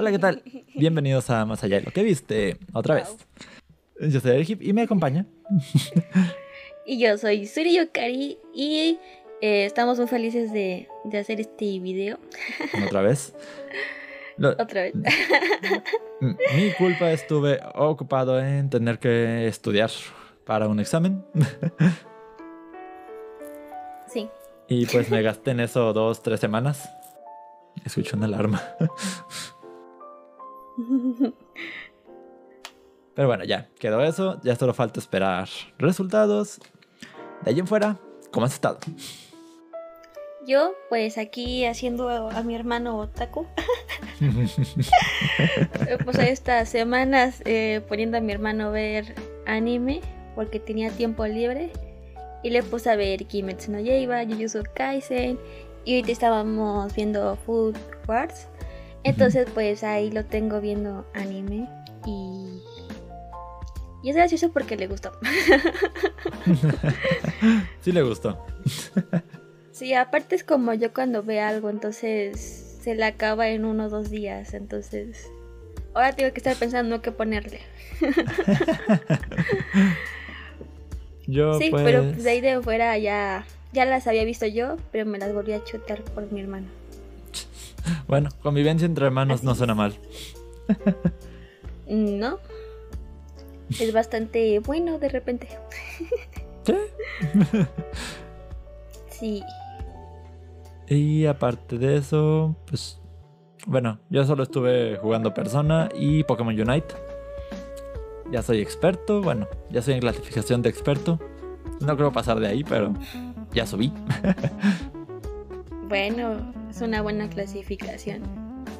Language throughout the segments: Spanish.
Hola, ¿qué tal? Bienvenidos a Más Allá de lo que viste, otra vez. Yo soy Ergip y me acompaña. y yo soy Suri Yokari y eh, estamos muy felices de, de, hacer este video. ¿Otra vez? Otra vez. Mi culpa estuve ocupado en tener que estudiar para un examen. Sí. Y pues me gasté en eso dos, tres semanas. Escucho una alarma. Pero bueno, ya quedó eso. Ya solo falta esperar resultados. De ahí en fuera, ¿cómo has estado? Yo, pues aquí haciendo a mi hermano Otaku. pues estas semanas eh, poniendo a mi hermano a ver anime porque tenía tiempo libre. Y le puse a ver Kimetsu no Yaiba, Jujutsu Kaisen. Y ahorita estábamos viendo Food Wars. Entonces, pues ahí lo tengo viendo anime. Y. Y es gracioso porque le gustó. sí, le gustó. sí, aparte es como yo cuando ve algo, entonces se le acaba en uno o dos días. Entonces. Ahora tengo que estar pensando qué ponerle. yo, sí, pues... pero de ahí de fuera ya, ya las había visto yo, pero me las volví a chutar por mi hermano. Bueno, convivencia entre hermanos no suena mal. No. Es bastante bueno de repente. ¿Sí? sí. Y aparte de eso, pues. Bueno, yo solo estuve jugando Persona y Pokémon Unite. Ya soy experto, bueno, ya soy en clasificación de experto. No creo pasar de ahí, pero ya subí. bueno, es una buena clasificación.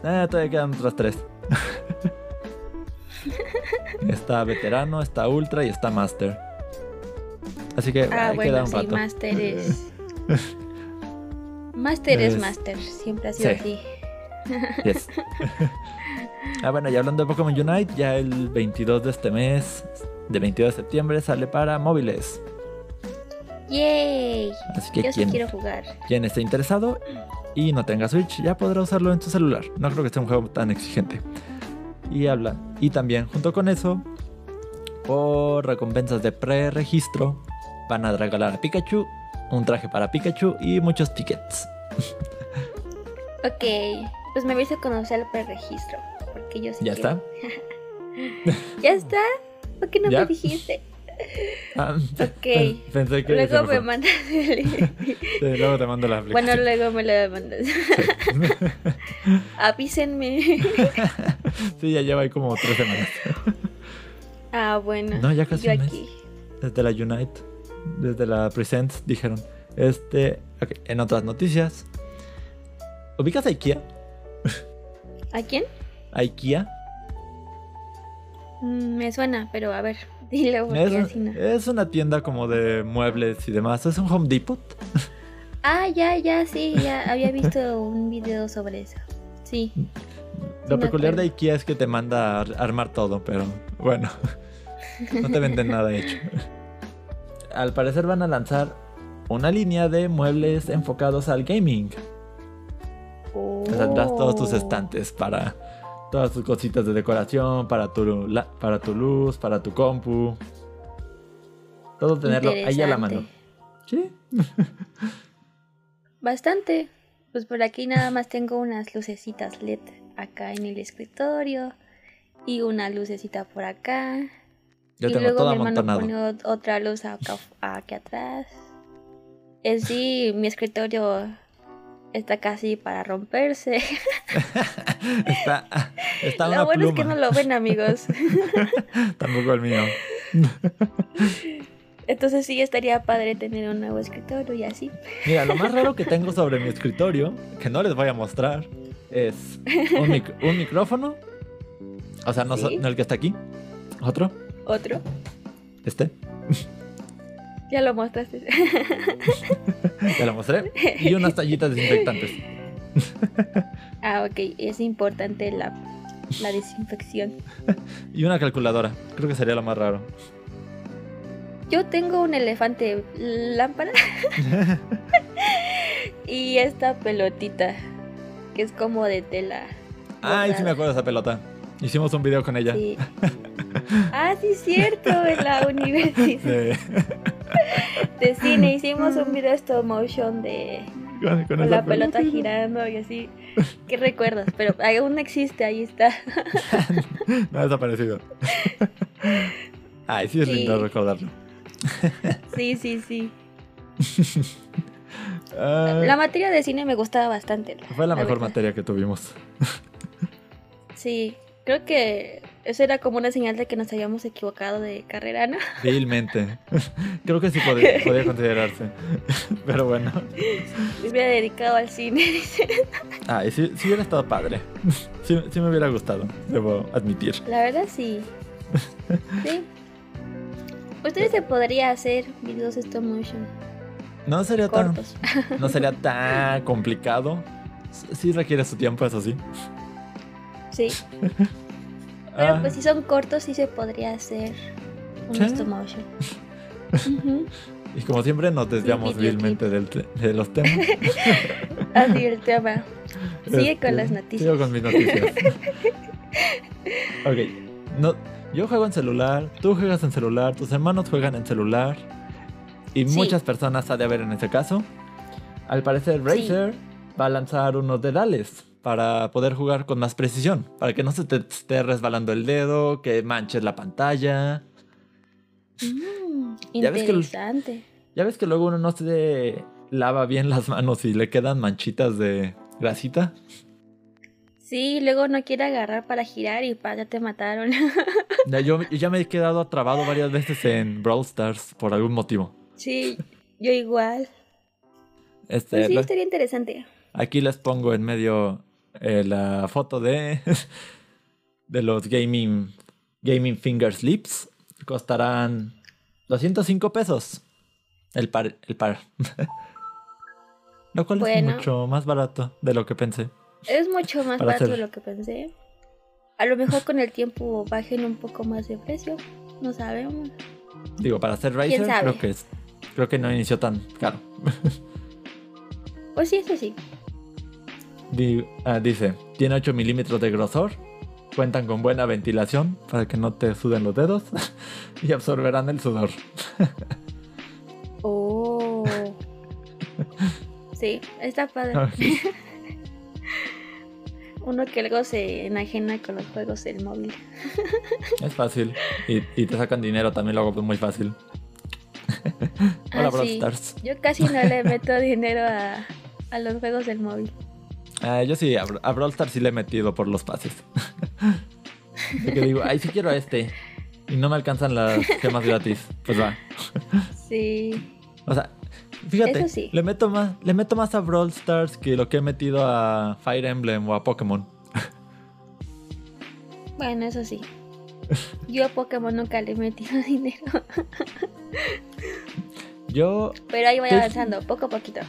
Eh, todavía quedan otras tres. está veterano, está ultra y está master. Así que ah, ahí bueno, queda un sí, rato. master es. master es... master, siempre ha sido Sí. así. Yes. ah, bueno, y hablando de Pokémon Unite, ya el 22 de este mes, de 22 de septiembre, sale para móviles. ¡Yay! Así que Yo sí quien, quiero jugar. quien esté interesado y no tenga Switch, ya podrá usarlo en su celular. No creo que sea un juego tan exigente. Y habla. Y también, junto con eso, por recompensas de pre-registro, van a regalar a Pikachu un traje para Pikachu y muchos tickets. Ok, pues me vais a conocer el preregistro. Porque yo sí ¿Ya quiero. está? ¿Ya está? ¿Por qué no ¿Ya? me dijiste? Ah, Ok. Pensé que. se Luego me mandas el... Sí, luego te mando la Bueno, aplicación. luego me lo mandas. Avísenme. sí, ya lleva ahí como tres semanas. ah, bueno. No, ya casi Yo un mes. aquí. Desde la Unite, desde la Presents, dijeron. Este, en otras noticias. ¿Ubicas a IKEA? ¿A quién? ¿A IKEA? Mm, me suena, pero a ver, dile porque Es, así no. es una tienda como de muebles y demás. Es un Home Depot. Ah, ya, ya, sí, ya había visto un video sobre eso. Sí. Lo peculiar de. IKEA es que te manda a ar- armar todo, pero bueno, no te venden nada hecho. Al parecer van a lanzar una línea de muebles enfocados al gaming. Oh. Tendrás todos tus estantes para todas tus cositas de decoración, para tu, la- para tu luz, para tu compu. Todo tenerlo ahí a la mano. Sí. Bastante. Pues por aquí nada más tengo unas lucecitas LED acá en el escritorio y una lucecita por acá. Yo y tengo luego todo mi hermano pone ot- otra luz acá, aquí atrás. En sí, mi escritorio está casi para romperse. está está Lo una bueno es que no lo ven, amigos. Tampoco el mío. Entonces sí estaría padre tener un nuevo escritorio y así. Mira, lo más raro que tengo sobre mi escritorio, que no les voy a mostrar, es un, mic- un micrófono. O sea, no, Sí. no el que está aquí. Otro. Otro. Este. Ya lo mostraste. Ya lo mostré. Y unas tallitas desinfectantes. ah, ok. Es importante la, la desinfección. Y una calculadora. Creo que sería lo más raro. Yo tengo un elefante lámpara y esta pelotita que es como de tela. Ay, sí me acuerdo de esa pelota. Hicimos un video con ella. Sí. Ah, sí, cierto, en la universidad de cine hicimos un video stop motion de Con, con con esa la pelota girando y así. ¿Qué recuerdas? Pero aún existe, ahí está. No ha desaparecido. Ay, sí es Sí. lindo recordarlo. Sí, sí, sí. Ah, La materia de cine me gustaba bastante. fue la mejor verdad. materia que tuvimos. Sí, creo que eso era como una señal de que nos habíamos equivocado de carrera, ¿no? Vilmente. Creo que sí podía considerarse. Pero bueno. Me hubiera dedicado al cine, dice. Ay, sí, sí hubiera estado padre. Sí, sí me hubiera gustado, debo admitir. La verdad, sí. Sí. Ustedes se podría hacer videos stop motion No sería tan, no sería tan complicado. Sí requiere su tiempo, eso sí. Sí. Pero Ah, pues si son cortos, sí se podría hacer un Sí. stop motion. Y como siempre nos desviamos vilmente del te- de los temas. Así el tema. Sigue Este, con las noticias. Sigo con mis noticias. ok. No, yo juego en celular, tú juegas en celular, tus hermanos juegan en celular. Y Sí. muchas personas ha de haber en ese caso. Al parecer. Razer va a lanzar unos dedales para poder jugar con más precisión. Para que no se te esté resbalando el dedo, que manches la pantalla. Mm, Ya ves que interesante. Ya ves que luego uno no se lava bien las manos y le quedan manchitas de grasita. Sí, luego no quiere agarrar para girar y pa, ya te mataron. Ya, yo, yo ya me he quedado trabado varias veces en Brawl Stars por algún motivo. sí, yo igual. Este, Pues sí, lo- estaría interesante. aquí les pongo en medio eh, la foto de, de los gaming, gaming finger slips. Costarán 205 pesos el par. El par. Lo cual es mucho más barato de lo que pensé. Es mucho más barato hacer- de lo que pensé. A lo mejor con el tiempo bajen un poco más de precio. No sabemos. Digo, para hacer ¿Quién Razer creo que es, creo que no inició tan caro. Pues sí, eso sí. Di- ah, dice, tiene 8 milímetros de grosor, cuentan con buena ventilación para que no te suden los dedos y absorberán el sudor. Oh. Sí, está padre. Uno que luego se enajena con los juegos del móvil. Es fácil y, y te sacan dinero también lo hago muy fácil. Hola, Ah, sí. Yo casi no le meto dinero a, a los juegos del móvil. Ah, yo sí, a, a Brawl Stars sí le he metido por los pases. De que digo, ay, sí quiero a este. Y no me alcanzan las gemas gratis. Pues va. Sí. O sea, fíjate, sí. le meto más, le meto más a Brawl Stars que lo que he metido a Fire Emblem o a Pokémon. Bueno, eso sí. Yo a Pokémon nunca le he metido dinero. Yo Pero ahí voy avanzando, poco a poquito.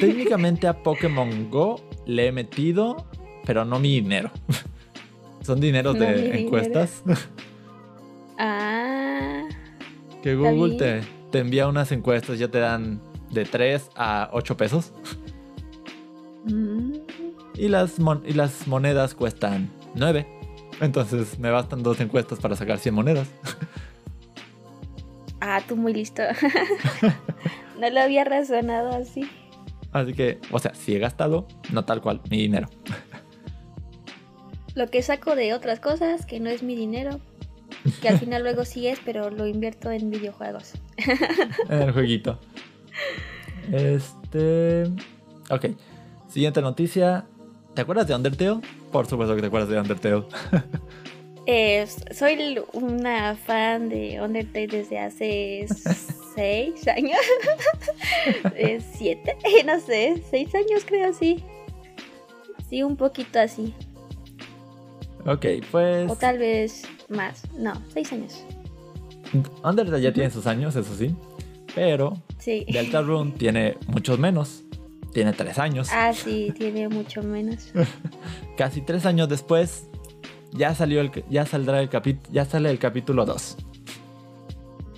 Técnicamente a Pokémon Go le he metido, pero no mi dinero. Son dineros No de dinero. encuestas Ah. que Google te, te envía unas encuestas, ya te dan de 3 a 8 pesos. Mm. Y las, mon- y las monedas cuestan 9. Entonces me bastan dos encuestas para sacar 100 monedas. Ah, tú muy listo. no lo había razonado así. Así que, o sea, si he gastado, no tal cual, mi dinero. Lo que saco de otras cosas, que no es mi dinero, que al final luego sí es, pero lo invierto en videojuegos. en el jueguito. Este. Ok. Siguiente noticia. ¿Te acuerdas de Undertale? Por supuesto que te acuerdas de Undertale. Eh, soy una fan de Undertale desde hace seis años. Eh, ¿Siete? No sé, seis años creo, sí. Sí, un poquito así. Ok, pues. O tal vez más. No, seis años. Undertale ya tiene sus años, eso sí. Pero Sí. Deltarune tiene muchos menos. Tiene tres años. Ah, sí, tiene mucho menos. Casi tres años después. Ya salió el, ya saldrá el capítulo. Ya sale el capítulo 2.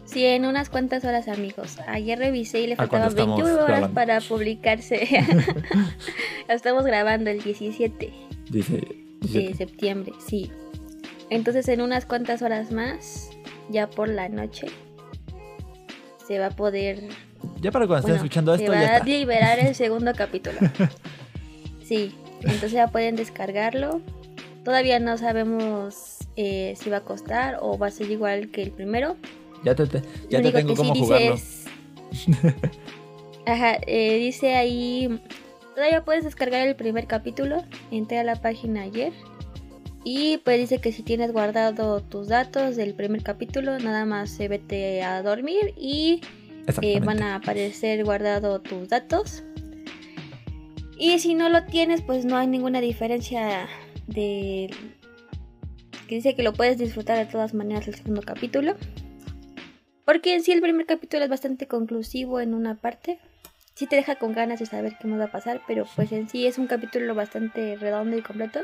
Sí, en unas cuantas horas, amigos. Ayer revisé y le ¿A cuándo faltaban estamos 21 horas grabando? para publicarse. Estamos grabando el 17. Dice. de septiembre, sí. Entonces en unas cuantas horas más, ya por la noche, se va a poder... Ya para cuando estén escuchando esto, se va ya a liberar el segundo capítulo. Sí, entonces ya pueden descargarlo. Todavía no sabemos eh, si va a costar o va a ser igual que el primero. Ya te, ya te tengo cómo jugarlo. Ajá, eh, dice ahí... Todavía puedes descargar el primer capítulo. Entré a la página ayer y pues dice que si tienes guardado tus datos del primer capítulo, nada más se vete a dormir y eh, van a aparecer guardados tus datos. Y si no lo tienes, pues no hay ninguna diferencia de... Que dice que lo puedes disfrutar de todas maneras el segundo capítulo. Porque en sí el primer capítulo es bastante conclusivo en una parte. Sí te deja con ganas de saber qué nos va a pasar, pero pues en sí es un capítulo bastante redondo y completo.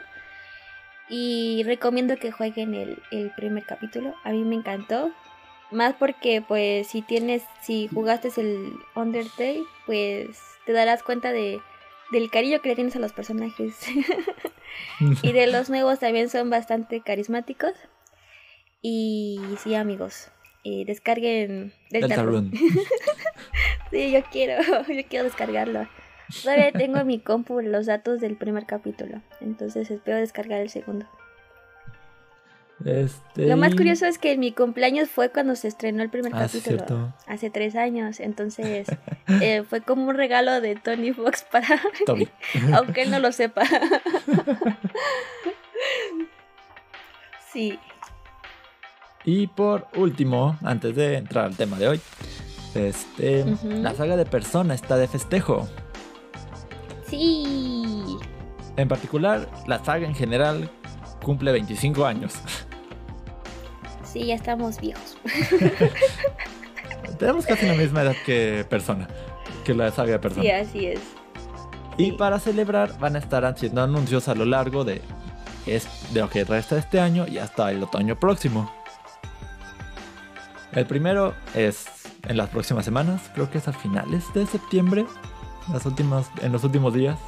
Y recomiendo que jueguen el, primer capítulo. A mí me encantó. Más porque pues si tienes, si jugaste el Undertale, pues te darás cuenta de, del cariño que le tienes a los personajes. y de los nuevos también son bastante carismáticos. Y sí, amigos, eh, descarguen Deltarune. sí, yo quiero, yo quiero descargarlo. Todavía tengo en mi compu los datos del primer capítulo, entonces espero descargar el segundo. Este... Lo más curioso es que mi cumpleaños fue cuando se estrenó el primer ah, capítulo, hace tres años, entonces eh, fue como un regalo de Tony Fox para Tommy. aunque él no lo sepa. sí. Y por último, antes de entrar al tema de hoy, este, la saga de Persona está de festejo. Sí. En particular, la saga en general cumple 25 años. Sí, ya estamos viejos. Tenemos casi la misma edad que Persona, que la de Persona. Sí, así es. Y para celebrar van a estar haciendo anuncios a lo largo de, de lo que resta este año y hasta el otoño próximo. El primero es en las próximas semanas, creo que es a finales de septiembre, las últimas, en los últimos días.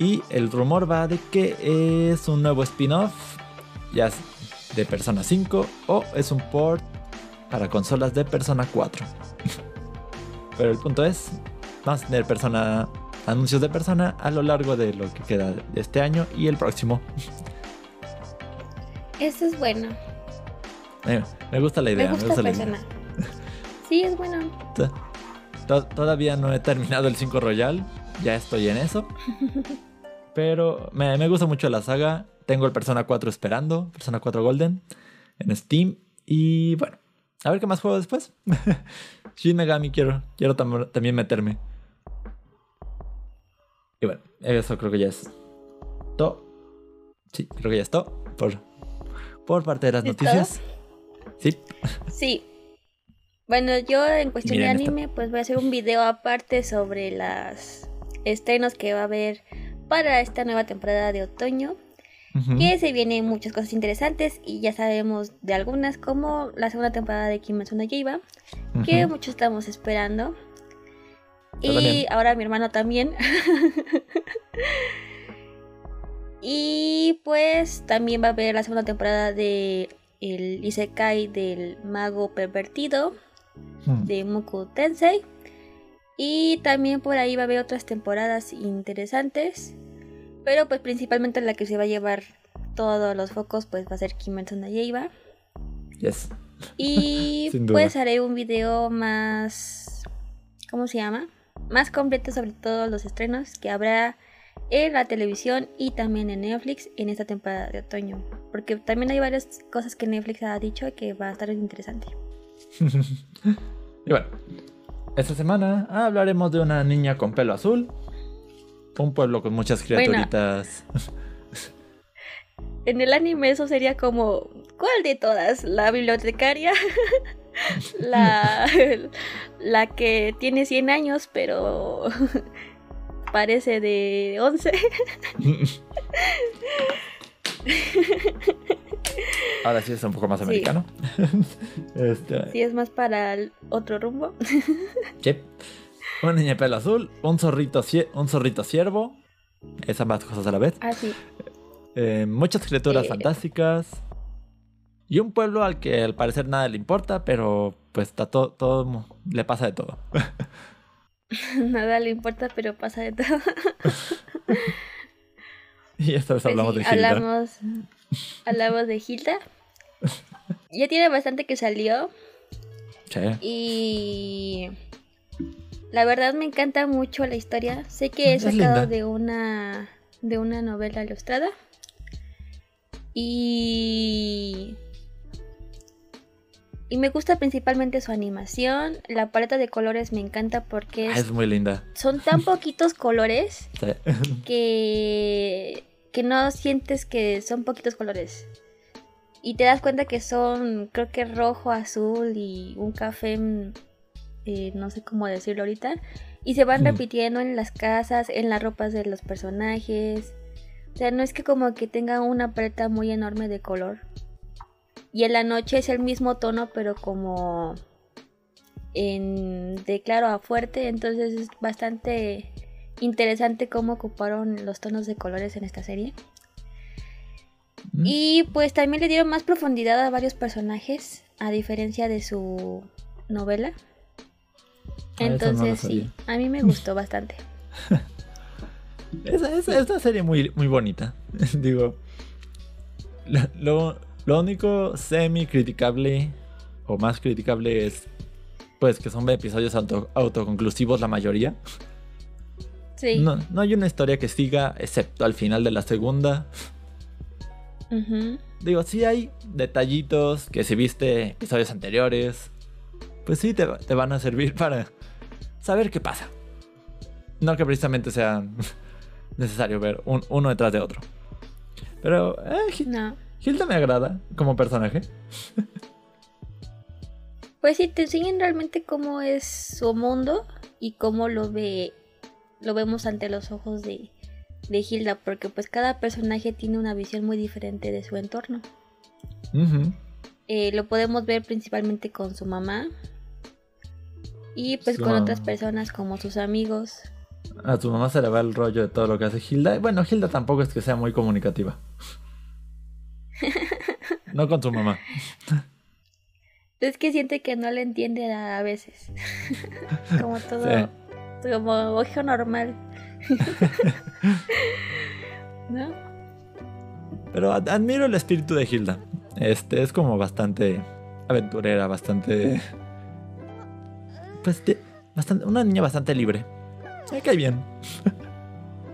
Y el rumor va de que es un nuevo spin-off, ya de Persona 5, o es un port para consolas de Persona 4. Pero el punto es, vamos a tener persona, anuncios de Persona a lo largo de lo que queda de este año y el próximo. Eso es bueno. me gusta la idea. Me gusta, la idea. Sí, es bueno todavía no he terminado el 5 Royal, ya estoy en eso. Pero me, gusta mucho la saga. Tengo el Persona 4 esperando, Persona 4 Golden, en Steam. Y bueno, a ver qué más juego después. Shin Megami quiero, quiero también meterme. Y bueno, eso creo que ya es todo. Sí, creo que ya es todo por, por parte de las noticias. Sí. Sí, bueno, yo en cuestión de anime, pues voy a hacer un video aparte sobre las estrenos que va a haber para esta nueva temporada de otoño. Que se vienen muchas cosas interesantes y ya sabemos de algunas, como la segunda temporada de Kimetsu no Yaiba, que muchos estamos esperando. y ahora mi hermano también. y pues también va a haber la segunda temporada de el Isekai del mago pervertido Hmm. de Muku Tensei. Y también por ahí va a haber otras temporadas interesantes. Pero pues principalmente la que se va a llevar todos los focos pues va a ser Kimetsu no Yaiba. Yes. Y pues haré un video más... ¿Cómo se llama? Más completo sobre todos los estrenos que habrá en la televisión y también en Netflix en esta temporada de otoño. Porque también hay varias cosas que Netflix ha dicho que va a estar interesante. y bueno, esta semana hablaremos de una niña con pelo azul. Un pueblo con muchas criaturitas. en el anime eso sería como, ¿cuál de todas? ¿La bibliotecaria? la, la que tiene 100 años pero parece de 11. Ahora sí es un poco más americano. este... Sí, es más para el otro rumbo. Una niña de pelo azul, un zorrito, un zorrito ciervo Es ambas cosas a la vez. Ah, sí. Eh, muchas criaturas Eh. fantásticas. Y un pueblo al que al parecer nada le importa, pero pues está todo, todo le pasa de todo. Nada le importa, pero pasa de todo. Y esta vez Pues hablamos sí, de Hilda. Hablamos, hablamos de Hilda. Ya tiene bastante que salió. Sí. Y la verdad me encanta mucho la historia. Sé que Es es sacado de una de una novela ilustrada. Y y me gusta principalmente su animación. La paleta de colores me encanta porque Ah, es- es muy linda. son tan poquitos colores Sí. que, que no sientes que son poquitos colores. Y te das cuenta que son, creo que rojo, azul y un café, mm, eh, no sé cómo decirlo ahorita. Y se van Hmm. repitiendo en las casas, en las ropas de los personajes. O sea, no es que como que tenga una paleta muy enorme de color. Y en la noche es el mismo tono, pero como en de claro a fuerte. Entonces es bastante interesante cómo ocuparon los tonos de colores en esta serie. Mm. Y pues también le dieron más profundidad a varios personajes, a diferencia de su novela. No Entonces sí, a mí me gustó bastante. Es, es- es una serie muy, muy bonita. Digo, lo, lo- único semi criticable o más criticable es pues que son episodios auto- autoconclusivos la mayoría. Sí. No, no hay una historia que siga, excepto al final de la segunda. Digo, sí hay detallitos que si viste episodios anteriores, pues sí te, te van a servir para saber qué pasa. No que precisamente sea necesario ver un- uno detrás de otro. Pero eh, No. Hilda me agrada como personaje. Pues sí, te enseñan realmente cómo es su mundo y cómo lo ve, lo vemos ante los ojos de, de Hilda, porque pues cada personaje tiene una visión muy diferente de su entorno. Eh, lo podemos ver principalmente con su mamá y pues Su con mamá. otras personas como sus amigos. A tu mamá se le va el rollo de todo lo que hace Hilda. Bueno, Hilda tampoco es que sea muy comunicativa. No con su mamá. Es que siente que no le entiende a, veces. como todo, Sí. como hijo normal. ¿No? Pero ad- admiro el espíritu de Hilda. Este es como bastante aventurera, bastante. Pues ti- bastante, una niña bastante libre. Me cae bien.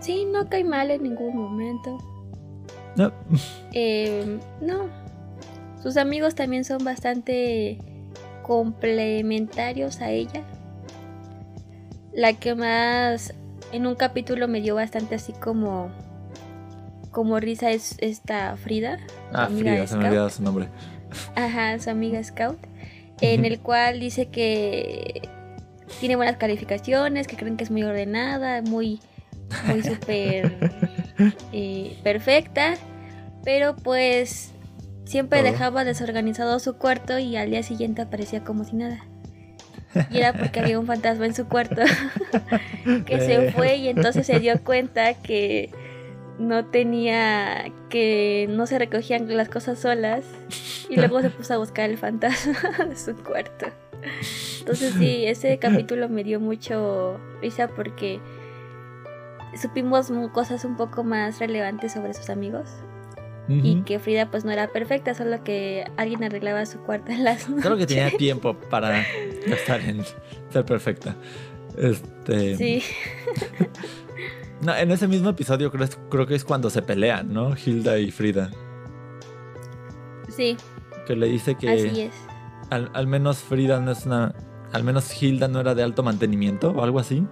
Sí, no cae mal en ningún momento. No, Eh, no. Sus amigos también son bastante complementarios a ella. La que más en un capítulo me dio bastante así como como risa es esta Frida. Ah, Frida, se me olvidaba su nombre. Ajá, su amiga Scout. En el cual dice que tiene buenas calificaciones, que creen que es muy ordenada, muy, muy súper eh, perfecta. Pero pues siempre Todo. dejaba desorganizado su cuarto y al día siguiente aparecía como si nada. Y era porque había un fantasma en su cuarto que se fue y entonces se dio cuenta que no tenía, que no se recogían las cosas solas y luego se puso a buscar el fantasma de su cuarto. Entonces sí, ese capítulo me dio mucho risa porque supimos cosas un poco más relevantes sobre sus amigos y que Frida pues no era perfecta, solo que alguien arreglaba su cuarto en las Solo que tenía noches. tiempo para gastar en ser perfecta. Este. Sí, No, en ese mismo episodio creo, creo que es cuando se pelean, ¿no? Hilda y Frida. sí, Que le dice que así es. al, al menos Frida no es una. Al menos Hilda no era de alto mantenimiento o algo así.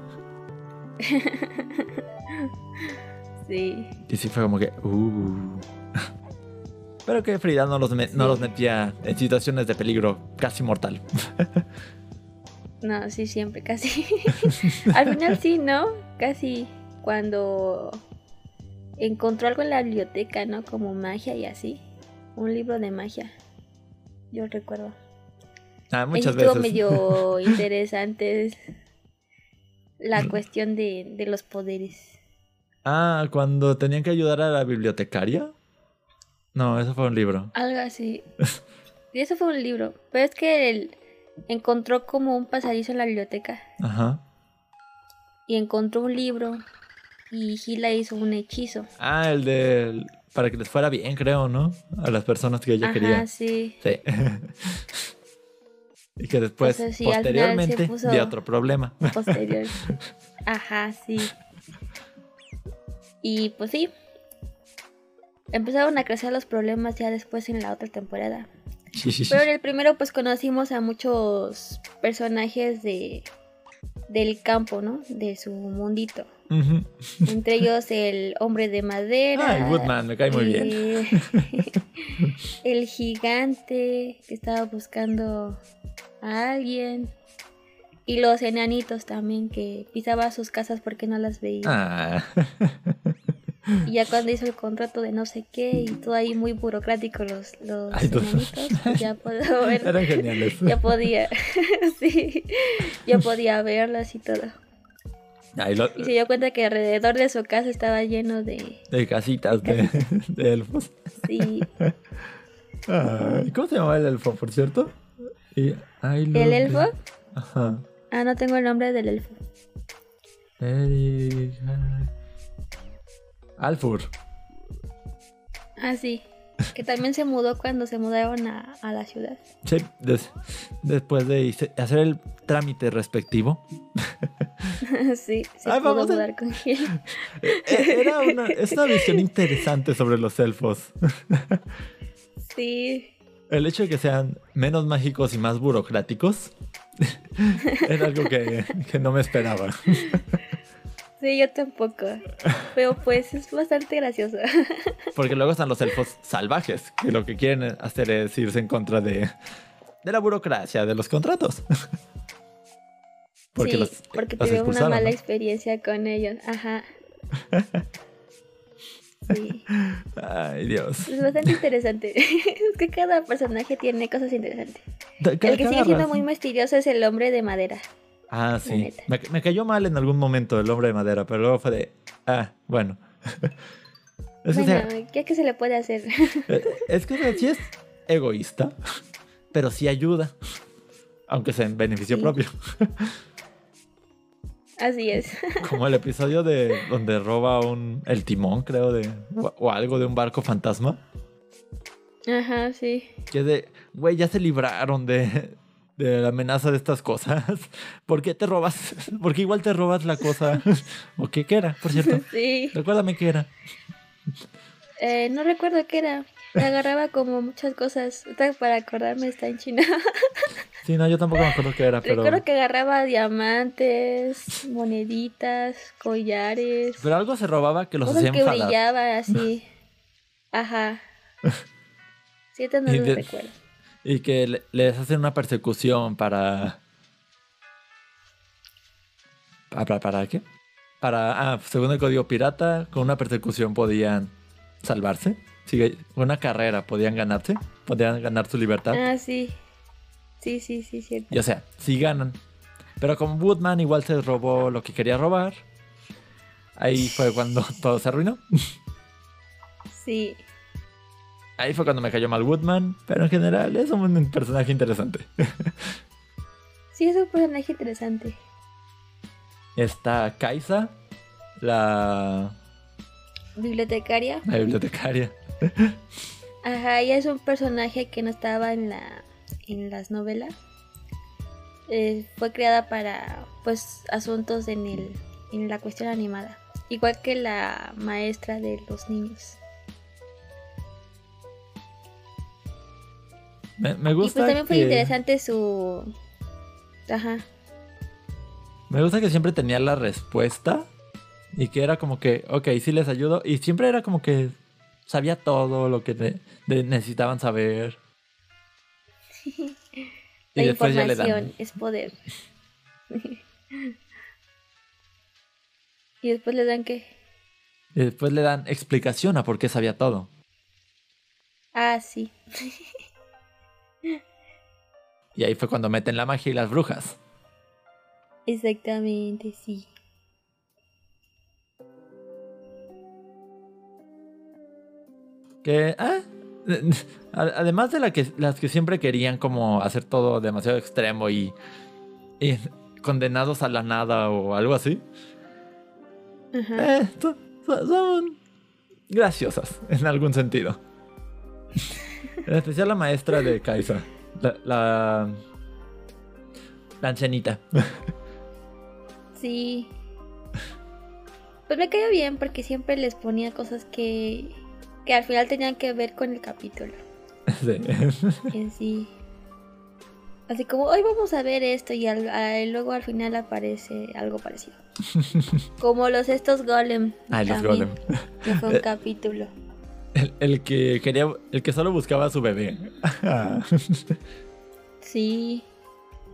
Sí. Y sí fue como que. Uh. Pero que Frida no los, no los metía en situaciones de peligro casi mortal. No, sí, siempre, casi. Al final sí, ¿no? Casi cuando encontró algo en la biblioteca, ¿no? Como magia y así. Un libro de magia. Yo recuerdo. Ah, muchas estuvo veces. medio interesante la Mm. cuestión de, de los poderes. Ah, cuando tenían que ayudar a la bibliotecaria. No, eso fue un libro. Algo así. Y eso fue un libro. Pero es que él encontró como un pasadizo en la biblioteca. Ajá. Y encontró un libro. Y Gila hizo un hechizo. Ah, el de... Para que les fuera bien, creo, ¿no? A las personas que ella Ajá, quería. sí. Sí. y que después, Entonces, sí, posteriormente, dio otro problema. Posterior. Ajá, sí. Y pues sí. Empezaron a crecer los problemas ya después en la otra temporada. Sí, sí, sí. Pero en el primero pues conocimos a muchos personajes de del campo, ¿no? De su mundito. Entre ellos el hombre de madera. Ay, Woodman, me cae muy bien. eh, el gigante que estaba buscando a alguien. Y los enanitos también que pisaba sus casas porque no las veía. Ah. Y ya cuando hizo el contrato de no sé qué y todo ahí muy burocrático los, los Ay, enanitos, pues ya puedo ver. Eran geniales. Ya podía, sí, ya podía verlas y todo. Ay, lo- Y se dio cuenta que alrededor de su casa estaba lleno de, de casitas de, de elfos. sí, Ay, ¿Cómo se llamaba el elfo, por cierto? Y- ¿El elfo? Ajá. Ah, no tengo el nombre del elfo. Eric. ay. Alfur. Ah, sí. Que también se mudó cuando se mudaron a, a la ciudad. Sí, des- después de hacer el trámite respectivo. sí, se Ay, pudo vamos a- mudar con él. Eh, Era una, es una visión interesante sobre los elfos. Sí, El hecho de que sean menos mágicos y más burocráticos era algo que, que no me esperaba. sí, yo tampoco. Pero pues es bastante gracioso. Porque luego están los elfos salvajes, que lo que quieren hacer es irse en contra de, de la burocracia, de los contratos. sí, los- porque los tuve una mala ¿no? experiencia con ellos. Ajá. Sí, Ay, Dios. es bastante interesante. es que cada personaje tiene cosas interesantes. El que sigue siendo muy misterioso es el hombre de madera. Ah, sí. Me, me cayó mal en algún momento el hombre de madera, pero luego fue de. Ah, bueno. es, que, o sea, Bueno, ¿qué, qué se le puede hacer? eh, es que o sea, sí es egoísta, pero sí ayuda. Aunque sea en beneficio Sí. propio. Así es. Como el episodio de donde roba un el timón, creo, de o, o algo de un barco fantasma. Ajá, sí. Que de, güey, ya se libraron de, de la amenaza de estas cosas. ¿Por qué te robas? Porque igual te robas la cosa. ¿O qué, qué era, por cierto? Sí. Recuérdame qué era. Eh, no recuerdo qué era. Agarraba como muchas cosas. Para acordarme está en China. Sí, no, yo tampoco me acuerdo qué era, pero. Recuerdo que agarraba diamantes, moneditas, collares. Pero algo se robaba que los cosas hacía que enfadar. brillaban así. Ajá. Ahorita no Y lo de- recuerdo. Y que le- les hacen una persecución para. ¿Para, para qué? Para. Ah, según el código pirata, con una persecución podían salvarse. Sí, con una carrera podían ganarse. Podían ganar su libertad. Ah, sí. Sí, sí, sí, cierto. Y o sea, sí ganan. Pero como Woodman igual se robó lo que quería robar. Ahí fue cuando todo se arruinó. Sí. Ahí fue cuando me cayó mal Woodman. Pero en general es un personaje interesante. Sí, es un personaje interesante. Está Kaisa, la, Bibliotecaria. la bibliotecaria. Ajá, ella es un personaje que no estaba en la en las novelas. Eh, fue creada para pues asuntos en el en la cuestión animada, igual que la maestra de los niños. Me, me Y gusta. pues también fue interesante su Ajá. Me gusta que siempre tenía la respuesta. Y que era como que, ok, sí les ayudo. Y siempre era como que sabía todo lo que de- necesitaban saber. Y La después ya le dan. información es poder. y después le dan que Y después le dan explicación a por qué sabía todo. Ah, sí. Y ahí fue cuando meten la magia y las brujas. Exactamente, sí. Que, ah, además de la que, las que siempre querían como hacer todo demasiado extremo y, y condenados a la nada o algo así, Ajá. eh, son, son- son graciosas en algún sentido. En especial la maestra de Kaisa, la, la, la ancianita. Sí. Pues me cayó bien porque siempre les ponía cosas que, que al final tenían que ver con el capítulo Sí. en sí. Así como, hoy vamos a ver esto y al- luego al final aparece algo parecido. Como los estos golem. Ay, los golem. Que fue un capítulo. El, el que quería, el que solo buscaba a su bebé. Sí.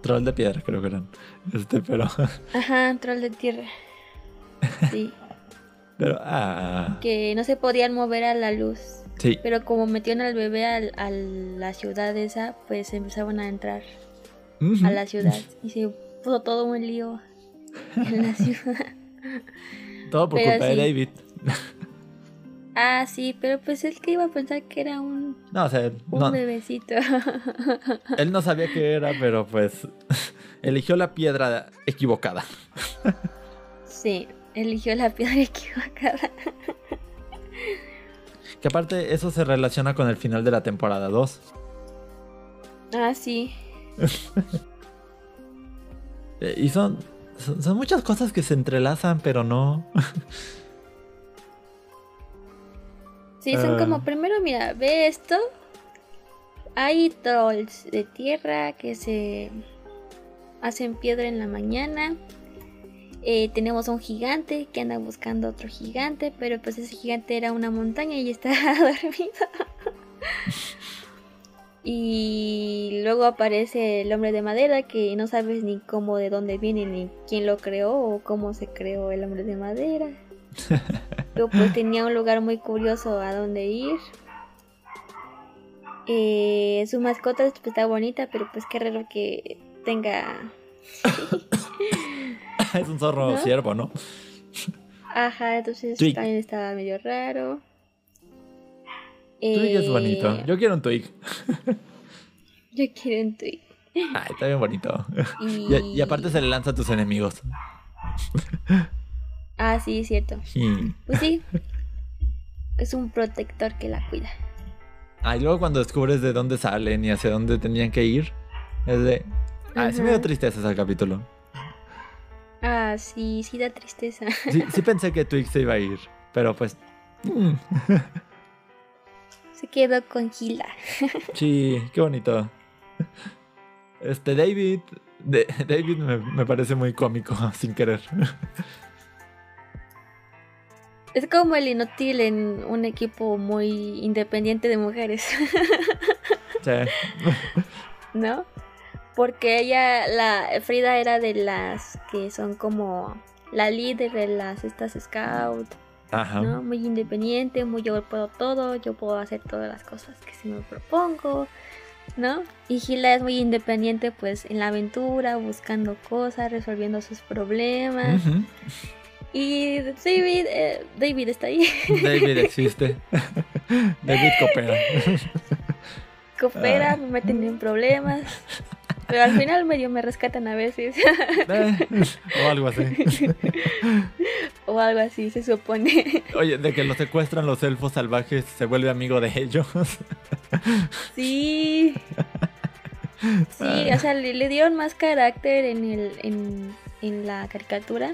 Troll de piedra, creo que eran. Este, pero. Ajá, troll de tierra. Sí. Pero. Ah. Que no se podían mover a la luz. Sí. Pero como metieron al bebé al- a la ciudad esa, pues empezaban a entrar a la ciudad y se puso todo un lío en la ciudad. Todo por Pero culpa de. David. Ah, sí, pero pues él que iba a pensar que era un, No, o sea, un no, bebecito. él no sabía qué era, pero pues. eligió la piedra equivocada. sí, eligió la piedra equivocada. Que aparte, eso se relaciona con el final de la temporada 2. Ah, sí. Eh, Y son, son. son muchas cosas que se entrelazan, pero no. Sí, son Ah. como, primero mira, ve esto. Hay trolls de tierra que se hacen piedra en la mañana. Eh, tenemos un gigante que anda buscando otro gigante, pero pues ese gigante era una montaña y está dormido. y luego aparece el hombre de madera que no sabes ni cómo, de dónde viene, ni quién lo creó o cómo se creó el hombre de madera. Yo pues tenía un lugar muy curioso a donde ir. Eh, su mascota pues, está bonita, pero pues qué raro que tenga... es un zorro ¿No? ciervo, ¿no? Ajá, entonces Twig. también estaba medio raro. Twig es Eh, bonito. Yo quiero un Twig. Yo quiero un Twig. Ay, está bien bonito. Y... Y, y aparte se le lanza a tus enemigos. Ah, sí, cierto. Y... Pues sí. es un protector que la cuida. Ah, y luego cuando descubres de dónde salen y hacia dónde tenían que ir, es de... Ah, sí me dio tristeza ese capítulo. Ah, sí, sí da tristeza. Sí, sí pensé que Twig se iba a ir, pero pues... mm, Se quedó con Gila. sí, qué bonito. Este David... de- David me, me parece muy cómico, sin querer. Es como el inútil en un equipo muy independiente de mujeres, Sí. ¿no? Porque ella, la Frida era de las que son como la líder de las estas scout, Ajá. ¿no? Muy independiente, muy yo puedo todo, yo puedo hacer todas las cosas que se me propongo, ¿no? Y Gila es muy independiente pues en la aventura, buscando cosas, resolviendo sus problemas. Y David, eh, David está ahí. David existe. David coopera. coopera, Ah. me meten en problemas. Pero al final medio me rescatan a veces. Eh, o algo así. o algo así, se supone. Oye, de que lo secuestran los elfos salvajes, se vuelve amigo de ellos. sí. Sí, o sea, le, le dieron más carácter en, el, en, en la caricatura.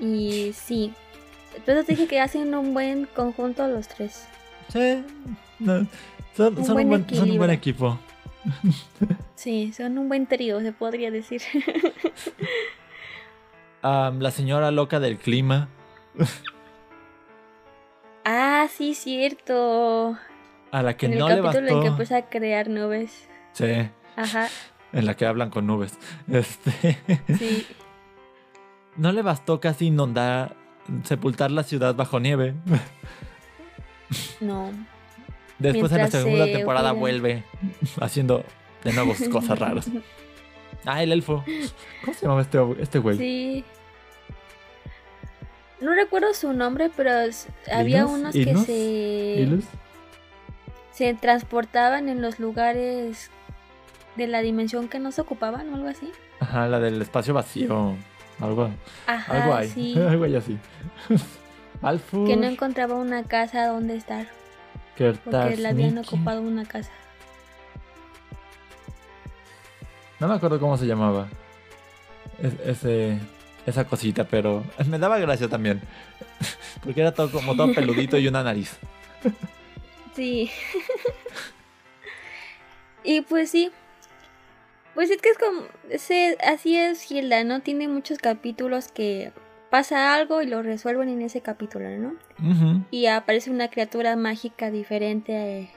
Y sí. Entonces dije que hacen un buen conjunto los tres. Sí. no, son, Un son buen un buen, son un buen equipo. Sí, son un buen trío, se podría decir. La señora loca del clima. ah, sí, cierto. A la que en el no le capítulo bastó. en que empieza a crear nubes. Sí, Ajá, en la que hablan con nubes. Este. sí. no le bastó casi inundar, sepultar la ciudad bajo nieve. No. Después en la segunda se temporada vuelve haciendo de nuevo sus cosas raras. Ah, el elfo. ¿Cómo se llamaba este, este güey? Sí. No recuerdo su nombre, pero había unos que se, ¿Ilus? se transportaban en los lugares de la dimensión que no se ocupaban o algo así. Ajá, la del espacio vacío. Algo, Ajá, algo sí. algo hay así. Alfur. que no encontraba una casa donde estar, porque le habían ocupado una casa. No me acuerdo cómo se llamaba. Es- ese, esa cosita, pero me daba gracia también. Porque era todo como todo peludito y una nariz. Sí. y pues sí. Pues es que es como. se- así es Hilda, ¿no? Tiene muchos capítulos que pasa algo y lo resuelven en ese capítulo, ¿no? Y aparece una criatura mágica diferente. eh,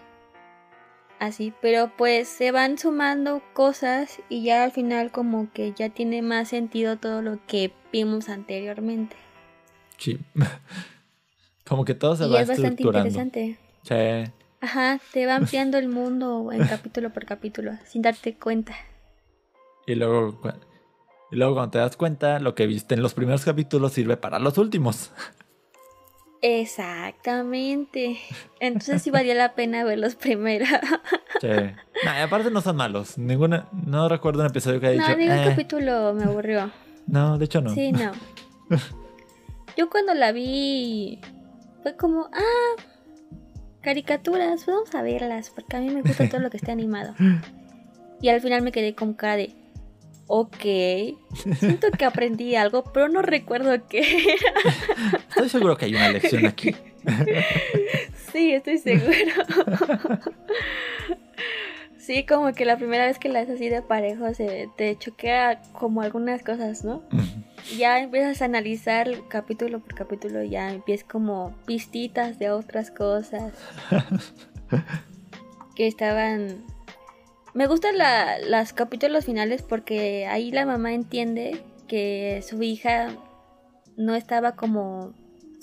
así. Pero pues se van sumando cosas y ya al final, como que ya tiene más sentido todo lo que vimos anteriormente. Sí. Como que todo se y va es bastante interesante. Sí. Ajá, te va ampliando el mundo en capítulo por capítulo, sin darte cuenta. Y luego, y luego cuando te das cuenta, lo que viste en los primeros capítulos sirve para los últimos. Exactamente. Entonces sí valía la pena verlos primero. Sí. Nah, aparte no son malos. Ninguna, no recuerdo un episodio que haya No, dicho. ningún "Eh". capítulo me aburrió. No, de hecho no. Sí, no. Yo cuando la vi fue como, ah, caricaturas, vamos a verlas, porque a mí me gusta todo lo que esté animado. Y al final me quedé con cara de, ok, siento que aprendí algo, pero no recuerdo qué era. Estoy seguro que hay una lección aquí. Sí, estoy seguro. Sí, como que la primera vez que la haces así de parejo se te choquea como algunas cosas, ¿no? Ya empiezas a analizar capítulo por capítulo, ya empiezas como pistitas de otras cosas que estaban... Me gustan la, los capítulos finales porque ahí la mamá entiende que su hija no estaba como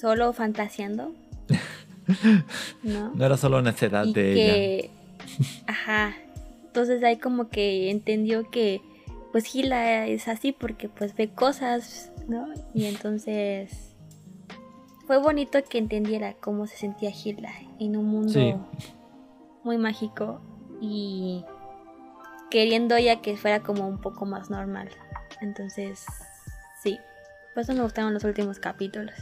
solo fantaseando, ¿no? No era solo necedad y de ella. ajá entonces ahí como que entendió que pues Gila es así porque pues ve cosas no y entonces fue bonito que entendiera cómo se sentía Gila en un mundo Sí. muy mágico y queriendo ella que fuera como un poco más normal entonces sí por eso me gustaron los últimos capítulos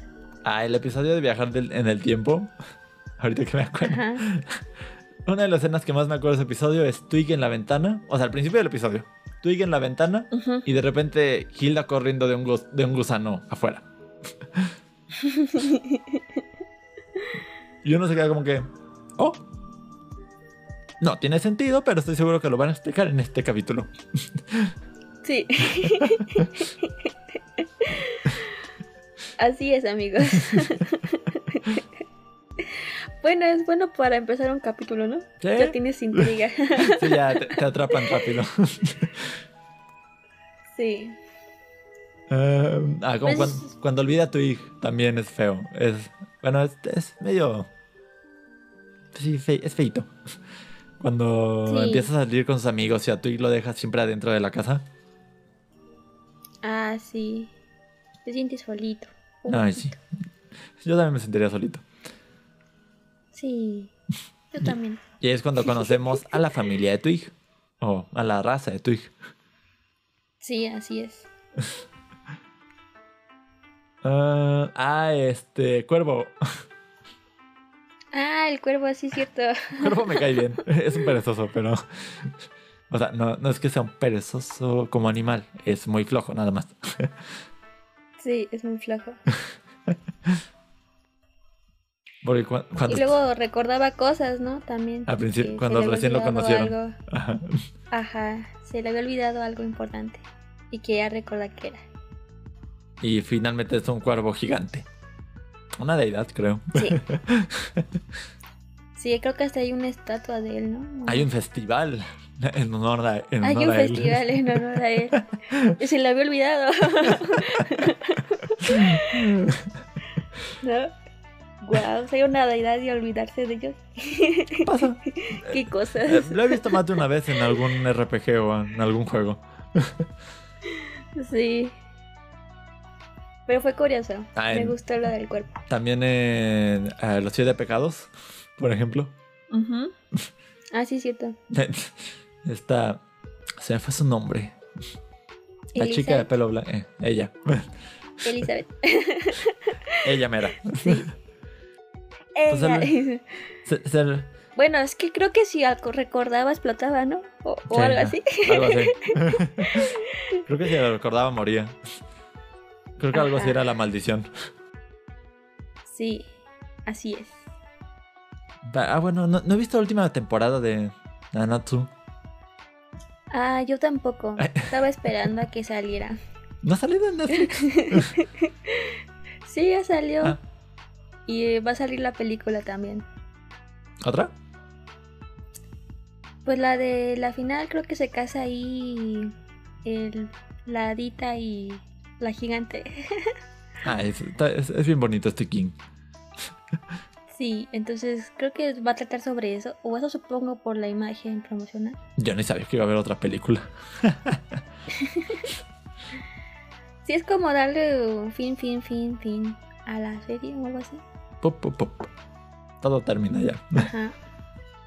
Ah, el episodio de viajar del- en el tiempo. Ahorita que me acuerdo. ajá Una de las escenas que más me acuerdo de ese episodio es Twig en la ventana. O sea, al principio del episodio. Twig en la ventana y de repente Hilda corriendo de un, gus- de un gusano afuera. y uno se queda como que... Oh. No, tiene sentido, pero estoy seguro que lo van a explicar en este capítulo. Sí. Así es, amigos. bueno, es bueno para empezar un capítulo, ¿no? Sí. Ya tienes intriga. Sí, ya te, te atrapan rápido. sí. Eh, ah, como Pues- cuando, cuando olvida a Twig también es feo. Es, bueno, es, es medio... Sí, fe- es feito. Cuando Sí. empiezas a salir con sus amigos y a Twig lo dejas siempre adentro de la casa. Ah, sí. Te sientes solito. Ay, sí. Yo también me sentiría solito. Sí. Yo también. Y es cuando conocemos a la familia de Twig. O a la raza de Twig. Sí, así es. Ah, este, Cuervo. Ah, el cuervo, sí es cierto. Cuervo me cae bien. Es un perezoso, pero... O sea, no, no es que sea un perezoso como animal. Es muy flojo, nada más. Sí, es muy flojo. Porque cu- cuando... Y luego recordaba cosas, ¿no? También. Al principio, que cuando recién lo conocieron. algo. Ajá. Ajá, se le había olvidado algo importante. Y quería recordar qué era. Y finalmente es un cuervo gigante. Una deidad, creo. Sí. Sí, creo que hasta hay una estatua de él, ¿no? Hay un festival en honor a, en Hay honor un a él. festival en honor a él. Se le había olvidado. ¿No? Guau, soy una deidad y olvidarse de ellos. Pasa. Qué Eh, cosas. Lo he visto más de una vez en algún RPG o en algún juego. Sí. Pero fue curioso. Ah, Me en- gustó lo del cuerpo. También en eh, Los Siete Pecados, por ejemplo. Ah, sí, cierto. Esta. Se me fue su nombre. La chica de pelo blanco. eh, ella. Elizabeth. ella mera. Sí. Pues Ella. Se- se- Bueno, es que creo que si algo recordaba explotaba, ¿no? O, o Sí, algo así. Algo así. Creo que si lo recordaba moría. Creo que algo así Ajá. era la maldición. Sí, así es. Ah, bueno, no, no he visto la última temporada de Nanatsu. Ah, yo tampoco. Estaba esperando a que saliera. ¿No ha salido en Netflix? Sí, ya salió. Ah. Y va a salir la película también. ¿Otra? Pues la de la final creo que se casa ahí el, la hadita y la gigante. Ah, es, es- es bien bonito este King. Sí, entonces creo que va a tratar sobre eso. O eso supongo por la imagen promocional. Yo ni sabía que iba a haber otra película. Sí, es como darle un fin, fin, fin, fin a la serie o algo así. Pop, pop, pop. Todo termina ya. Ajá.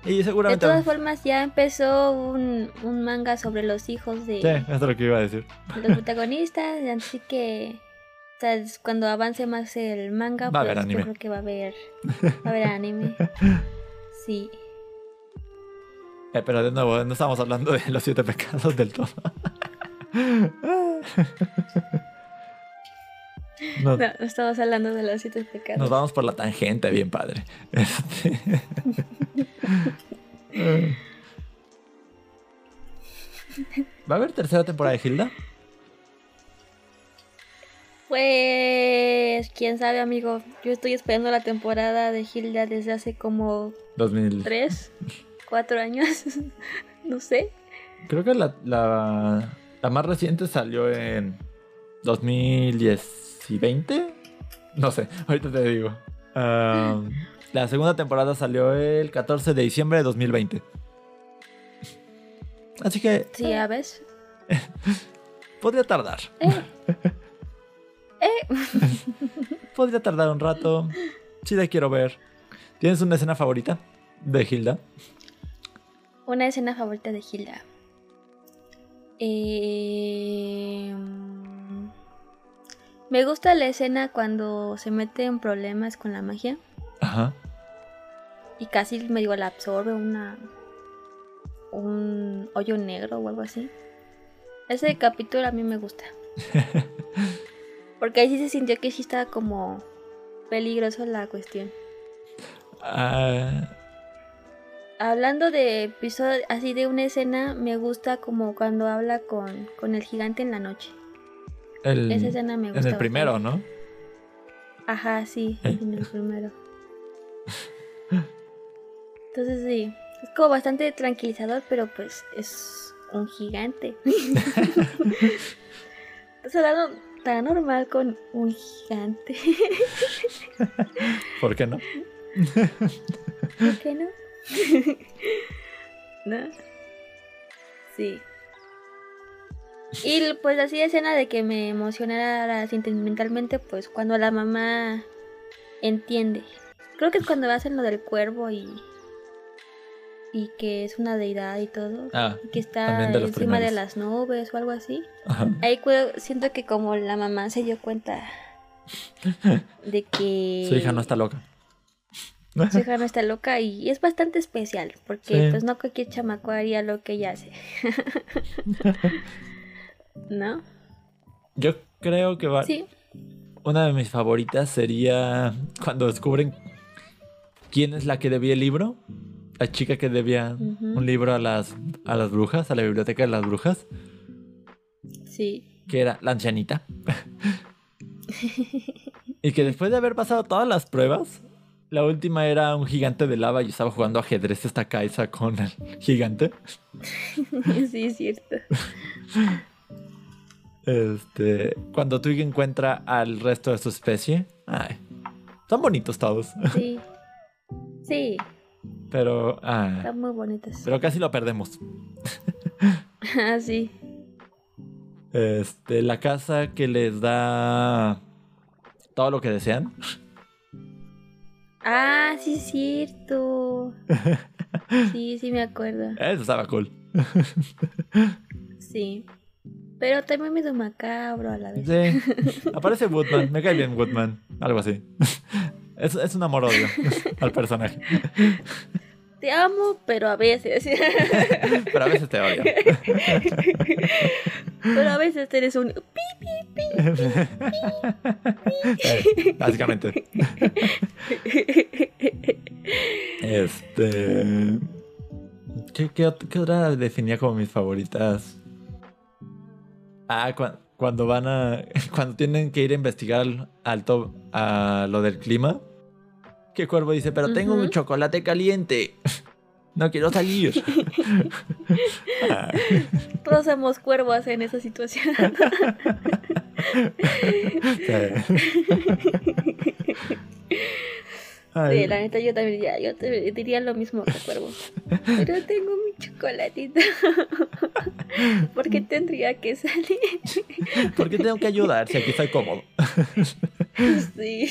Y De todas formas, ya empezó un, un manga sobre los hijos de, Sí, es lo que iba a decir. de los protagonistas, así que o sea, es cuando avance más el manga, Va a pues haber anime. yo creo que va a haber, va a haber anime. Sí. Eh, pero de nuevo, no estamos hablando de los siete pecados del todo. Nos, No, estamos hablando de los siete pecados. nos vamos por la tangente, bien padre. Este... ¿Va a haber tercera temporada de Hilda? Pues, quién sabe, amigo. Yo estoy esperando la temporada de Hilda desde hace como 2000. tres, cuatro años. no sé. Creo que la, la, la más reciente salió en 2010 y 20. No sé, ahorita te digo. Um, la segunda temporada salió el 14 de diciembre de 2020. Así que Sí, ya ves. podría tardar. Eh, Podría tardar un rato. Sí la quiero ver. ¿Tienes una escena favorita de Hilda? una escena favorita de Hilda. Eh, me gusta la escena cuando se mete en problemas con la magia Ajá. y casi medio la absorbe una un hoyo negro o algo así. Ese capítulo a mí me gusta. Porque ahí sí se sintió que sí estaba como peligroso la cuestión. Ah, Hablando de episodio, así de una escena, me gusta como cuando habla con, con el gigante en la noche. El, Esa escena me gusta. en el primero, bastante. ¿no? Ajá, sí, ¿Eh? en el primero. Entonces sí, es como bastante tranquilizador, pero pues es un gigante. Estás hablando tan normal con un gigante. ¿Por qué no? ¿Por qué no? ¿No? Sí. Y pues así escena de que me emocionara sentimentalmente, pues cuando la mamá entiende. Creo que es cuando hacen lo del cuervo y y que es una deidad y todo. Ah, Y que está de encima de las nubes o algo así. ajá. Ahí siento que como la mamá se dio cuenta de que Su hija no está loca. su hija no está loca y es bastante especial porque Sí. pues no cualquier chamaco haría lo que ella hace. ¿No? Yo creo que va. Sí. Una de mis favoritas sería cuando descubren quién es la que debía el libro. La chica que debía un libro a las, a las brujas, a la biblioteca de las brujas, Sí. que era la ancianita. y que después de haber pasado todas las pruebas, la última era un gigante de lava y estaba jugando ajedrez esta Kaisa con el gigante. sí, es cierto. Este, cuando Twig encuentra al resto de su especie, ay, son bonitos todos, Sí. Sí, pero, ah, están muy bonitas. pero casi lo perdemos. Ah, sí. Este, la casa que les da todo lo que desean. Ah, sí es cierto. Sí, sí me acuerdo. Eso estaba cool. Sí. Pero también medio macabro a la vez. Sí. Aparece Woodman. Me cae bien Woodman. Algo así. Es, es un amor-odio al personaje. Te amo, pero a veces. Pero a veces te odio. Pero a veces eres un pi, pi, pi. Eh, Básicamente. Este. ¿Qué, qué otra definía como mis favoritas? Ah, cua- cuando van a. Cuando tienen que ir a investigar al, al to- a lo del clima. Que Cuervo dice, pero tengo un chocolate caliente. No quiero salir. Ah, Todos somos cuervos en esa situación. Sí. Ay, Sí, la neta yo también diría, yo te- diría lo mismo que cuervo. Pero tengo mi chocolatito. ¿Por qué tendría que salir? ¿Por qué tengo que ayudar si aquí estoy cómodo? Sí.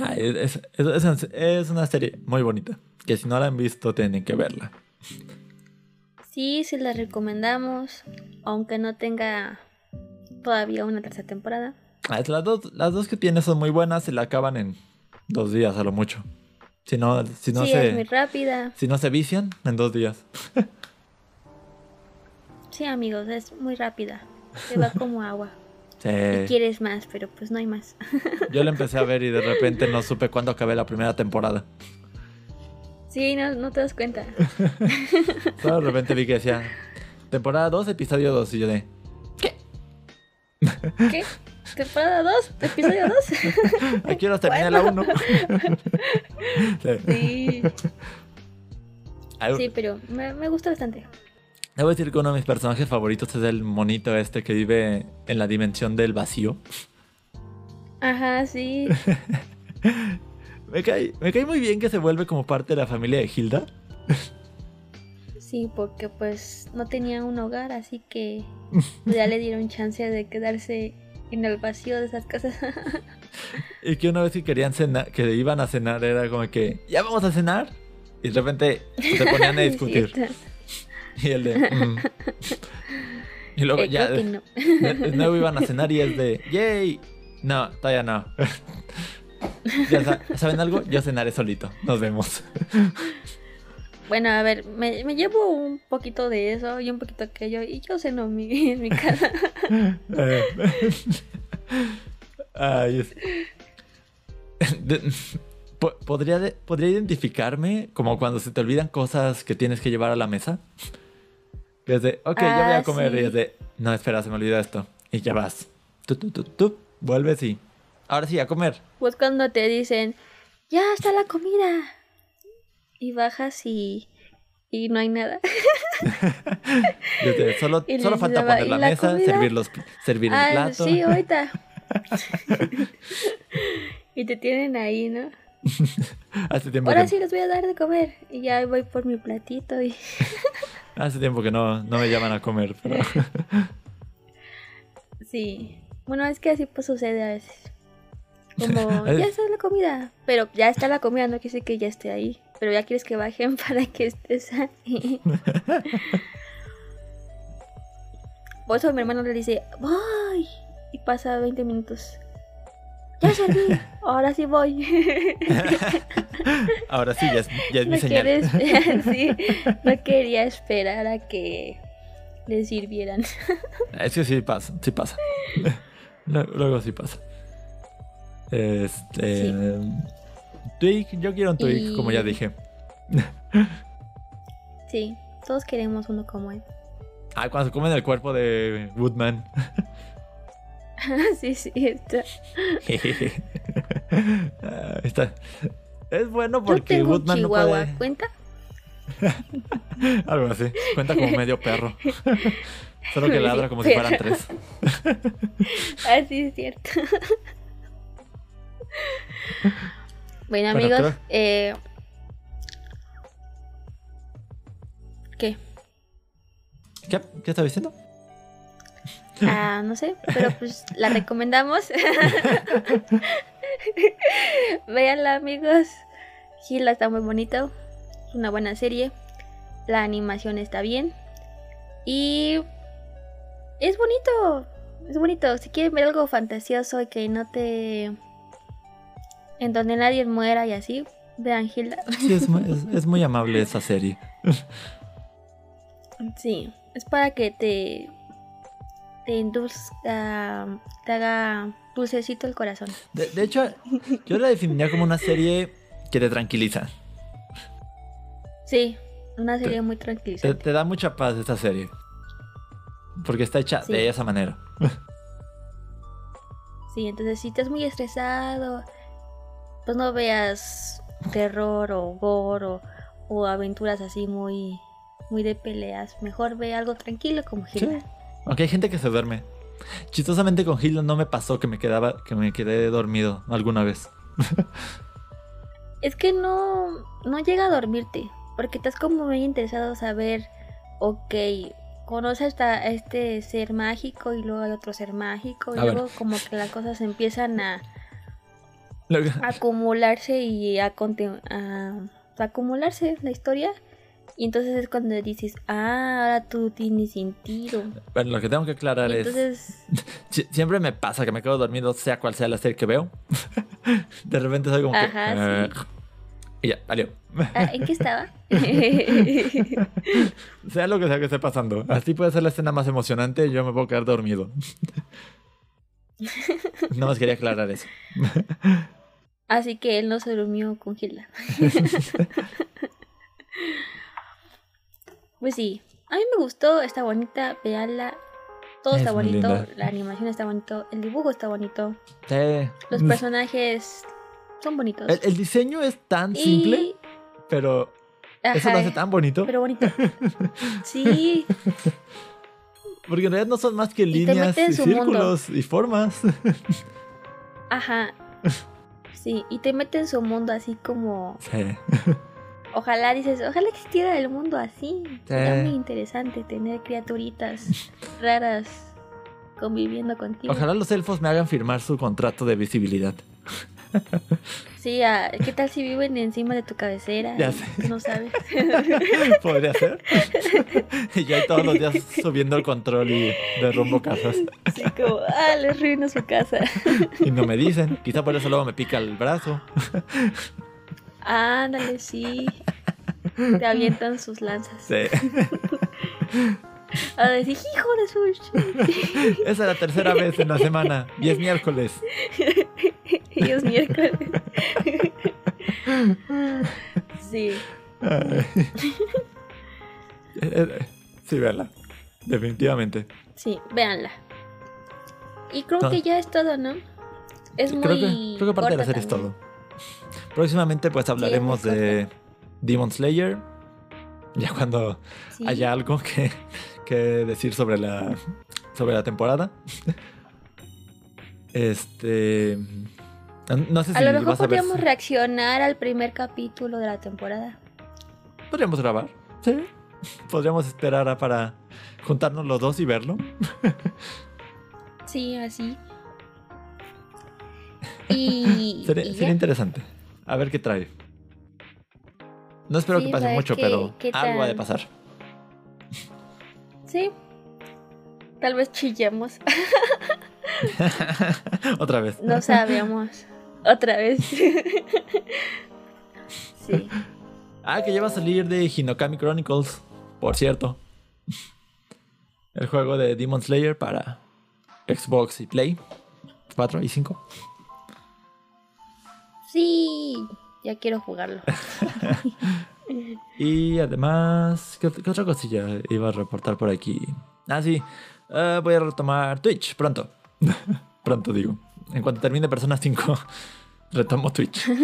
Ay, es, es- es- es una serie muy bonita. Que si no la han visto, tienen que verla. Sí, se la recomendamos, aunque no tenga todavía una tercera temporada. Ah, las, dos, las dos que tiene son muy buenas. Se la acaban en dos días a lo mucho. Si no, si no, sí, es muy se, rápida. si no se vician, en dos días. Sí, amigos, es muy rápida. Se va como agua. Sí. Y quieres más, pero pues no hay más. Yo la empecé a ver y de repente no supe cuándo acabé la primera temporada. Sí, no, no te das cuenta. Solo de repente vi que decía temporada 2, episodio 2. Y yo de. ¿Qué? ¿Temporada 2? ¿Episodio 2? Aquí ahora terminé la 1. Sí, sí, pero me, me gusta bastante. Debo decir que uno de mis personajes favoritos es el monito este que vive en la dimensión del vacío. Ajá, sí. Me cae, me cae muy bien que se vuelve como parte de la familia de Hilda. Sí, porque pues no tenía un hogar, así que ya le dieron chance de quedarse en el vacío de esas casas. Y que una vez que querían cenar, que iban a cenar, era como que, ¿ya vamos a cenar? Y de repente se ponían a discutir. Y el de, "Mm". Y luego Eh, ya, no. de, de nuevo iban a cenar y es de, ¡yay! No, todavía no. Ya ¿Saben algo? Yo cenaré solito. Nos vemos. Bueno, a ver, me, me llevo un poquito de eso y un poquito aquello y yo ceno en mi, en mi casa. Ay, es- De- po- ¿Podría, de- ¿Podría identificarme como cuando se te olvidan cosas que tienes que llevar a la mesa? Que es de, ok, yo voy a Ah, comer. sí. Y es de, no, espera, se me olvidó esto. Y ya vas. Tú, tú, tú, tú, vuelves y. Ahora sí, a comer. Pues cuando te dicen, ya está la comida. Y bajas y, y no hay nada. Solo solo falta daba, poner ¿y la, la mesa, comida? servir, los, servir el plato. sí, ahorita. y te tienen ahí, ¿no? Hace tiempo, Ahora que, sí les voy a dar de comer. Y ya voy por mi platito y... hace tiempo que no, no me llaman a comer. Pero... Sí. Bueno, es que así pues sucede a veces. Como, ya está la comida. Pero ya está la comida, no quiere decir que ya esté ahí. Pero ya quieres que bajen para que estés ahí. Por eso mi hermano le dice, voy. Y pasa 20 minutos. Ya salí, ahora sí voy. Ahora sí, ya es, ya es mi no, señal. quiere esperar, sí, no quería esperar a que le sirvieran. Es que sí pasa, sí pasa. Luego, luego sí pasa. Este. Sí. Twig, yo quiero un Twig, Y- como ya dije. Sí, todos queremos uno como él. Ah, cuando se comen el cuerpo de Woodman. sí, sí, está. Ah, está. Es bueno Yo porque tengo un Woodman no chihuahua, puede. ¿cuenta? Algo así. Cuenta como medio perro. Solo que ladra como si fueran tres. Ah, sí, es cierto. Bueno, Bueno, amigos, eh... ¿Qué? ¿Qué? ¿Qué estaba diciendo? Ah, no sé, pero pues la recomendamos. Véanla, amigos. Gila está muy bonito. Es una buena serie. La animación está bien. Y es bonito. Es bonito. Si quieren ver algo fantasioso y que no te. En donde nadie muera y así, vean Hilda. Sí, es, mu- es- es muy amable esa serie. Sí, es para que te. te induzca. te haga dulcecito el corazón. De, de hecho, yo la definiría como una serie que te tranquiliza. Sí, una serie muy Te, tranquilizante. te da mucha paz esta serie. Porque está hecha Sí. de esa manera. Sí, entonces si estás muy estresado, pues no veas terror o gore o, o aventuras así muy, muy de peleas. Mejor ve algo tranquilo como Sí. Hilda. Aunque hay gente que se duerme. Chistosamente con Hilda no me pasó que me quedaba, que me quedé dormido alguna vez. Es que no, no llega a dormirte, porque estás como muy interesado a saber, ok, conoces esta- a este ser mágico y luego hay otro ser mágico y A ver. luego como que las cosas empiezan a acumularse y a, a- a acumularse la historia. Y entonces es cuando dices, ah, ahora tú tienes sentido. Bueno, lo que tengo que aclarar es... entonces, si- siempre me pasa que me quedo dormido sea cual sea la serie que veo. De repente soy como Ajá, que... sí. "Eh", Y ya, valió. ah, ¿en qué estaba? sea lo que sea que esté pasando. Así puede ser la escena más emocionante y yo me puedo quedar dormido. Nada más quería aclarar eso. Así que él no se durmió con Hilda. Pues sí, a mí me gustó, está bonita, véanla. Todo Es está bonito, linda. la animación está bonito, el dibujo está bonito, Sí. los personajes son bonitos. El, el diseño es tan Y- simple, pero eso lo Ajá, hace tan bonito. Pero bonito. Sí, Porque en realidad no son más que líneas y mundo. círculos y formas. ajá. Sí, y te mete en su mundo así como. Sí. Ojalá dices, ojalá existiera el mundo así. Sería Sí. muy interesante tener criaturitas raras conviviendo contigo. Ojalá los elfos me hagan firmar su contrato de visibilidad. Sí, ah, ¿qué tal si viven encima de tu cabecera? Ya sé. No sabes. Podría ser. y yo ahí todos los días subiendo el control y derrumbo casas. Así como, ah, les ruino su casa. Y no me dicen. Quizá por eso luego me pica el brazo. Ándale, sí. Te avientan sus lanzas. Sí. A decir, hijo de su. Esa es la tercera vez en la semana. Y es miércoles. Y es miércoles. Sí. Eh, eh, Sí, véanla. Definitivamente. Sí, véanla. Y creo No. que ya es todo, ¿no? Es muy. Que, creo que parte de la serie es todo. Próximamente pues hablaremos de Demon Slayer. Ya cuando Sí. haya algo que, que decir sobre la, sobre la temporada. Este... No sé si A lo mejor podríamos reaccionar al primer capítulo de la temporada. Podríamos grabar. Sí. Podríamos esperar a- para juntarnos los dos y verlo. Sí, así. Y. Sería, y sería ya. interesante. A ver qué trae. No espero Sí, que pase mucho, qué- pero qué algo ha de pasar. Sí. Tal vez chillemos. Otra vez. No sabemos. Otra vez. sí. Ah, que ya va a salir de Hinokami Chronicles, por cierto. El juego de Demon Slayer para Xbox y Play 4 y 5. Sí. Ya quiero jugarlo. Y además, ¿qué, qué otra cosilla iba a reportar por aquí? Ah, sí. eh, voy a retomar Twitch pronto. pronto digo. En cuanto termine Persona 5, retomo Twitch.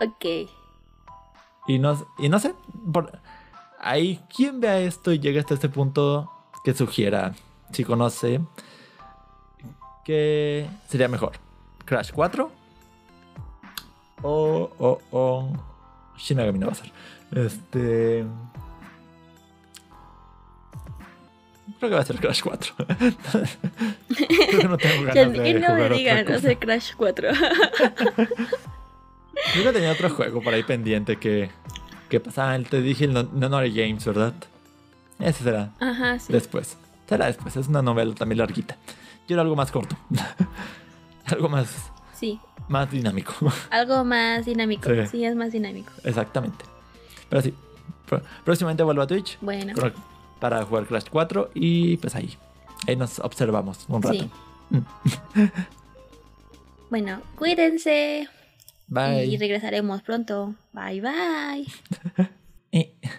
Ok. Y no, y no sé, por, hay quien vea esto y llega hasta este punto que sugiera, si conoce, que sería mejor. Crash 4 o, o, o Shin Megami no va a ser. Este... Creo que va a ser Crash 4. Creo que no tengo ganas de que no jugar me digan, no sé, Crash 4. Creo que tenía otro juego por ahí pendiente que, que pasaba. Te dije el No- Nonori Games, ¿verdad? Ese será Ajá, sí. después. Será después. Es una novela también larguita. Quiero algo más corto. algo más, Sí, más dinámico. algo más dinámico. Sí. Sí, es más dinámico. Exactamente. Pero sí. Próximamente vuelvo a Twitch Bueno, con- para jugar Crash 4 y pues ahí. Ahí nos observamos un rato. sí. bueno, cuídense. Bye. Y regresaremos pronto. Bye bye.